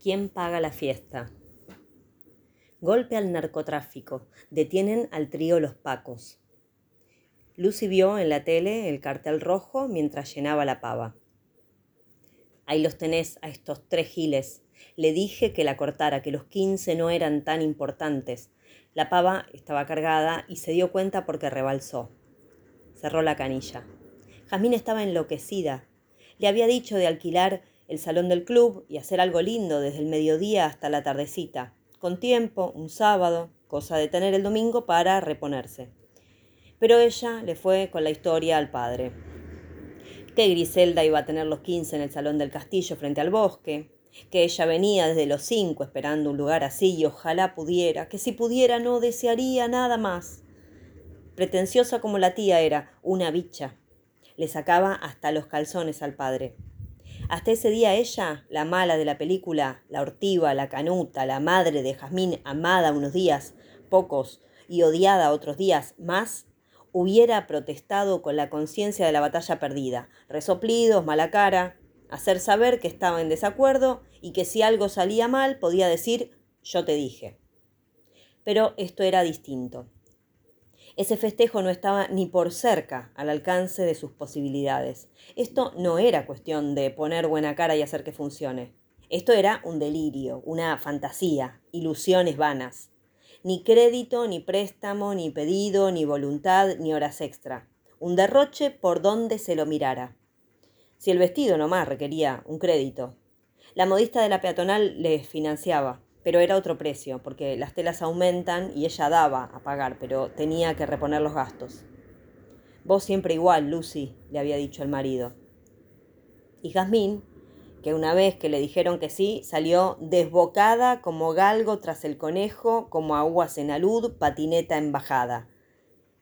¿Quién paga la fiesta? Golpe al narcotráfico. Detienen al trío Los Pacos. Lucy vio en la tele el cartel rojo mientras llenaba la pava. Ahí los tenés a estos tres giles. Le dije que la cortara, que los quince no eran tan importantes. La pava estaba cargada y se dio cuenta porque rebalsó. Cerró la canilla. Jazmín estaba enloquecida. Le había dicho de alquilar el salón del club y hacer algo lindo desde el mediodía hasta la tardecita, con tiempo, un sábado, cosa de tener el domingo para reponerse. Pero ella le fue con la historia al padre. Que Griselda iba a tener los quince en el salón del castillo frente al bosque, que ella venía desde los cinco esperando un lugar así y ojalá pudiera, que si pudiera no desearía nada más. Pretenciosa como la tía era, una bicha. Le sacaba hasta los calzones al padre. Hasta ese día ella, la mala de la película, la ortiva, la canuta, la madre de Jazmín, amada unos días, pocos, y odiada otros días más, hubiera protestado con la conciencia de la batalla perdida, resoplidos, mala cara, hacer saber que estaba en desacuerdo y que si algo salía mal podía decir yo te dije. Pero esto era distinto. Ese festejo no estaba ni por cerca al alcance de sus posibilidades. Esto no era cuestión de poner buena cara y hacer que funcione. Esto era un delirio, una fantasía, ilusiones vanas. Ni crédito, ni préstamo, ni pedido, ni voluntad, ni horas extra. Un derroche por donde se lo mirara. Si el vestido nomás requería un crédito. La modista de la peatonal le financiaba pero era otro precio, porque las telas aumentan y ella daba a pagar, pero tenía que reponer los gastos. Vos siempre igual, Lucy, le había dicho el marido. Y Jazmín, que una vez que le dijeron que sí, salió desbocada como galgo tras el conejo, como aguas en alud, patineta embajada.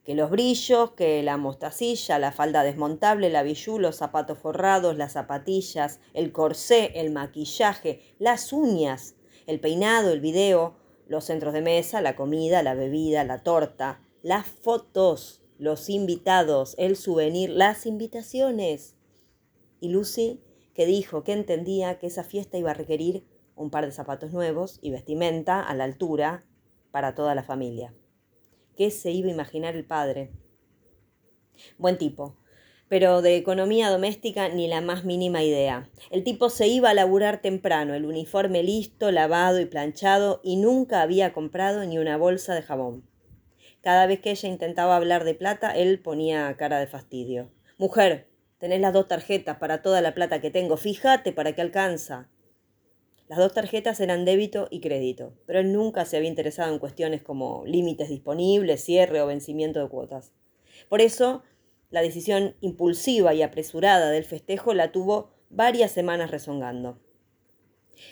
Que los brillos, que la mostacilla, la falda desmontable, la billú, los zapatos forrados, las zapatillas, el corsé, el maquillaje, las uñas, el peinado, el video, los centros de mesa, la comida, la bebida, la torta, las fotos, los invitados, el souvenir, las invitaciones. Y Lucy, que dijo que entendía que esa fiesta iba a requerir un par de zapatos nuevos y vestimenta a la altura para toda la familia. ¿Qué se iba a imaginar el padre? Buen tipo, pero de economía doméstica ni la más mínima idea. El tipo se iba a laburar temprano, el uniforme listo, lavado y planchado, y nunca había comprado ni una bolsa de jabón. Cada vez que ella intentaba hablar de plata, él ponía cara de fastidio. Mujer, tenés las dos tarjetas para toda la plata que tengo, fíjate para qué alcanza. Las dos tarjetas eran débito y crédito, pero él nunca se había interesado en cuestiones como límites disponibles, cierre o vencimiento de cuotas. Por eso la decisión impulsiva y apresurada del festejo la tuvo varias semanas rezongando.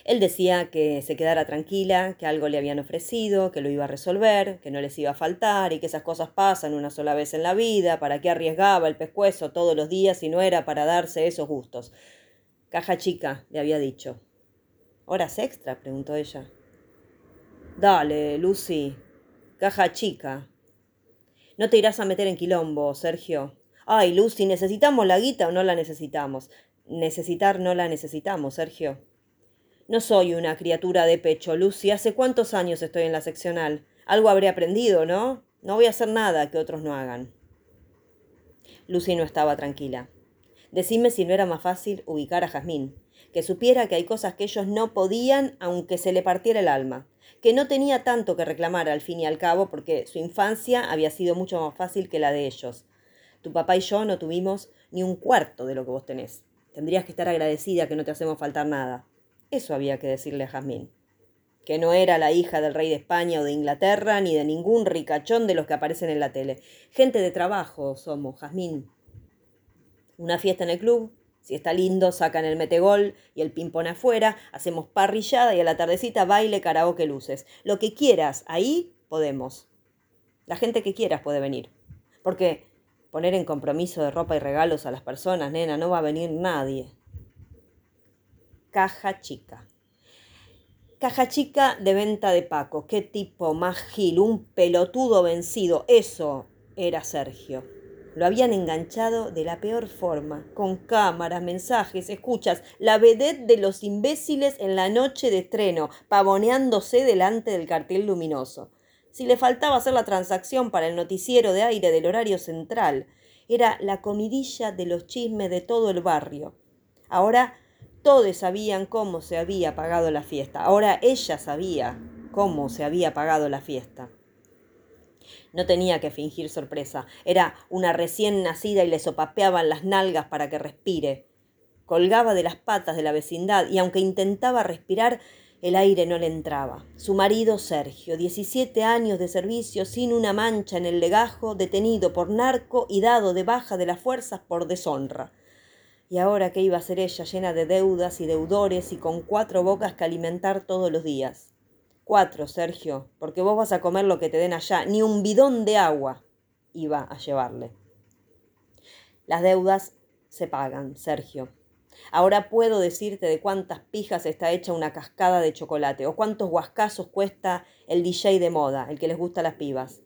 Él decía que se quedara tranquila, que algo le habían ofrecido, que lo iba a resolver, que no les iba a faltar y que esas cosas pasan una sola vez en la vida, para qué arriesgaba el pescuezo todos los días si no era para darse esos gustos. Caja chica, le había dicho. ¿Horas extra? preguntó ella. Dale, Lucy. Caja chica. No te irás a meter en quilombo, Sergio. Ay, Lucy, ¿necesitamos la guita o no la necesitamos? Necesitar no la necesitamos, Sergio. No soy una criatura de pecho, Lucy. ¿Hace cuántos años estoy en la seccional? Algo habré aprendido, ¿no? No voy a hacer nada que otros no hagan. Lucy no estaba tranquila. Decime si no era más fácil ubicar a Jazmín, que supiera que hay cosas que ellos no podían aunque se le partiera el alma, que no tenía tanto que reclamar al fin y al cabo porque su infancia había sido mucho más fácil que la de ellos, tu papá y yo no tuvimos ni un cuarto de lo que vos tenés. Tendrías que estar agradecida que no te hacemos faltar nada. Eso había que decirle a Jazmín. Que no era la hija del rey de España o de Inglaterra, ni de ningún ricachón de los que aparecen en la tele. Gente de trabajo somos, Jazmín. Una fiesta en el club, si está lindo, sacan el metegol y el ping-pong afuera, hacemos parrillada y a la tardecita baile, karaoke, luces. Lo que quieras, ahí podemos. La gente que quieras puede venir. Porque poner en compromiso de ropa y regalos a las personas, nena, no va a venir nadie. Caja chica. Caja chica de venta de Paco. Qué tipo más gil, un pelotudo vencido. Eso era Sergio. Lo habían enganchado de la peor forma, con cámaras, mensajes, escuchas, la vedette de los imbéciles en la noche de estreno, pavoneándose delante del cartel luminoso. Si le faltaba hacer la transacción para el noticiero de aire del horario central, era la comidilla de los chismes de todo el barrio. Ahora todos sabían cómo se había pagado la fiesta. Ahora ella sabía cómo se había pagado la fiesta. No tenía que fingir sorpresa. Era una recién nacida y le sopapeaban las nalgas para que respire. Colgaba de las patas de la vecindad y aunque intentaba respirar, el aire no le entraba. Su marido Sergio, 17 años de servicio sin una mancha en el legajo, detenido por narco y dado de baja de las fuerzas por deshonra. Y ahora qué iba a ser ella llena de deudas y deudores y con cuatro bocas que alimentar todos los días. Cuatro, Sergio, porque vos vas a comer lo que te den allá, ni un bidón de agua iba a llevarle. Las deudas se pagan, Sergio. Ahora puedo decirte de cuántas pijas está hecha una cascada de chocolate, o cuántos guascazos cuesta el DJ de moda, el que les gusta las pibas.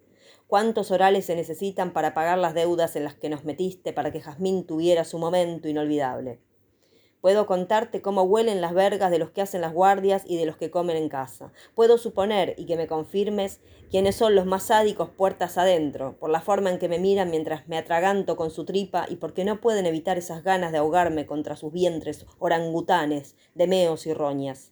Cuántos orales se necesitan para pagar las deudas en las que nos metiste para que Jazmín tuviera su momento inolvidable. Puedo contarte cómo huelen las vergas de los que hacen las guardias y de los que comen en casa. Puedo suponer, y que me confirmes, quiénes son los más sádicos puertas adentro, por la forma en que me miran mientras me atraganto con su tripa y porque no pueden evitar esas ganas de ahogarme contra sus vientres orangutanes, de meos y roñas.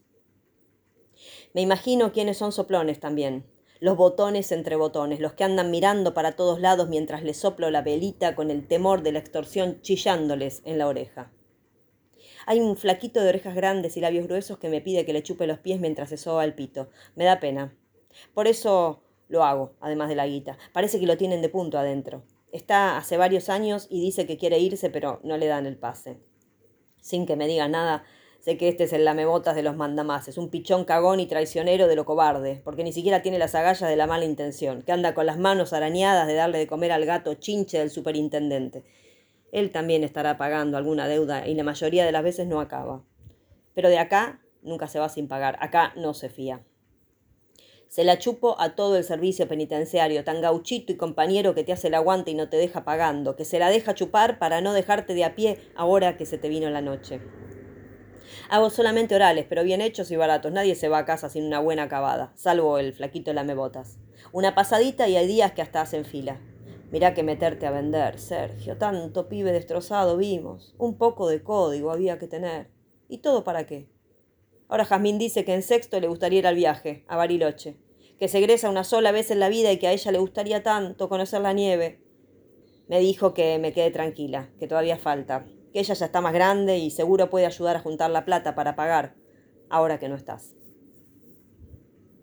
Me imagino quiénes son soplones también, los botones entre botones, los que andan mirando para todos lados mientras les soplo la velita con el temor de la extorsión chillándoles en la oreja. Hay un flaquito de orejas grandes y labios gruesos que me pide que le chupe los pies mientras se soba el pito. Me da pena. Por eso lo hago, además de la guita. Parece que lo tienen de punto adentro. Está hace varios años y dice que quiere irse, pero no le dan el pase. Sin que me diga nada, sé que este es el lamebotas de los mandamases, un pichón cagón y traicionero de lo cobarde, porque ni siquiera tiene las agallas de la mala intención, que anda con las manos arañadas de darle de comer al gato chinche del superintendente él también estará pagando alguna deuda y la mayoría de las veces no acaba. Pero de acá nunca se va sin pagar, acá no se fía. Se la chupo a todo el servicio penitenciario, tan gauchito y compañero que te hace el aguante y no te deja pagando, que se la deja chupar para no dejarte de a pie ahora que se te vino la noche. Hago solamente orales, pero bien hechos y baratos. Nadie se va a casa sin una buena acabada, salvo el flaquito lamebotas. Una pasadita y hay días que hasta hacen fila. Mirá que meterte a vender, Sergio. Tanto pibe destrozado vimos. Un poco de código había que tener. ¿Y todo para qué? Ahora Jazmín dice que en sexto le gustaría ir al viaje, a Bariloche. Que se egresa una sola vez en la vida y que a ella le gustaría tanto conocer la nieve. Me dijo que me quede tranquila, que todavía falta. Que ella ya está más grande y seguro puede ayudar a juntar la plata para pagar, ahora que no estás.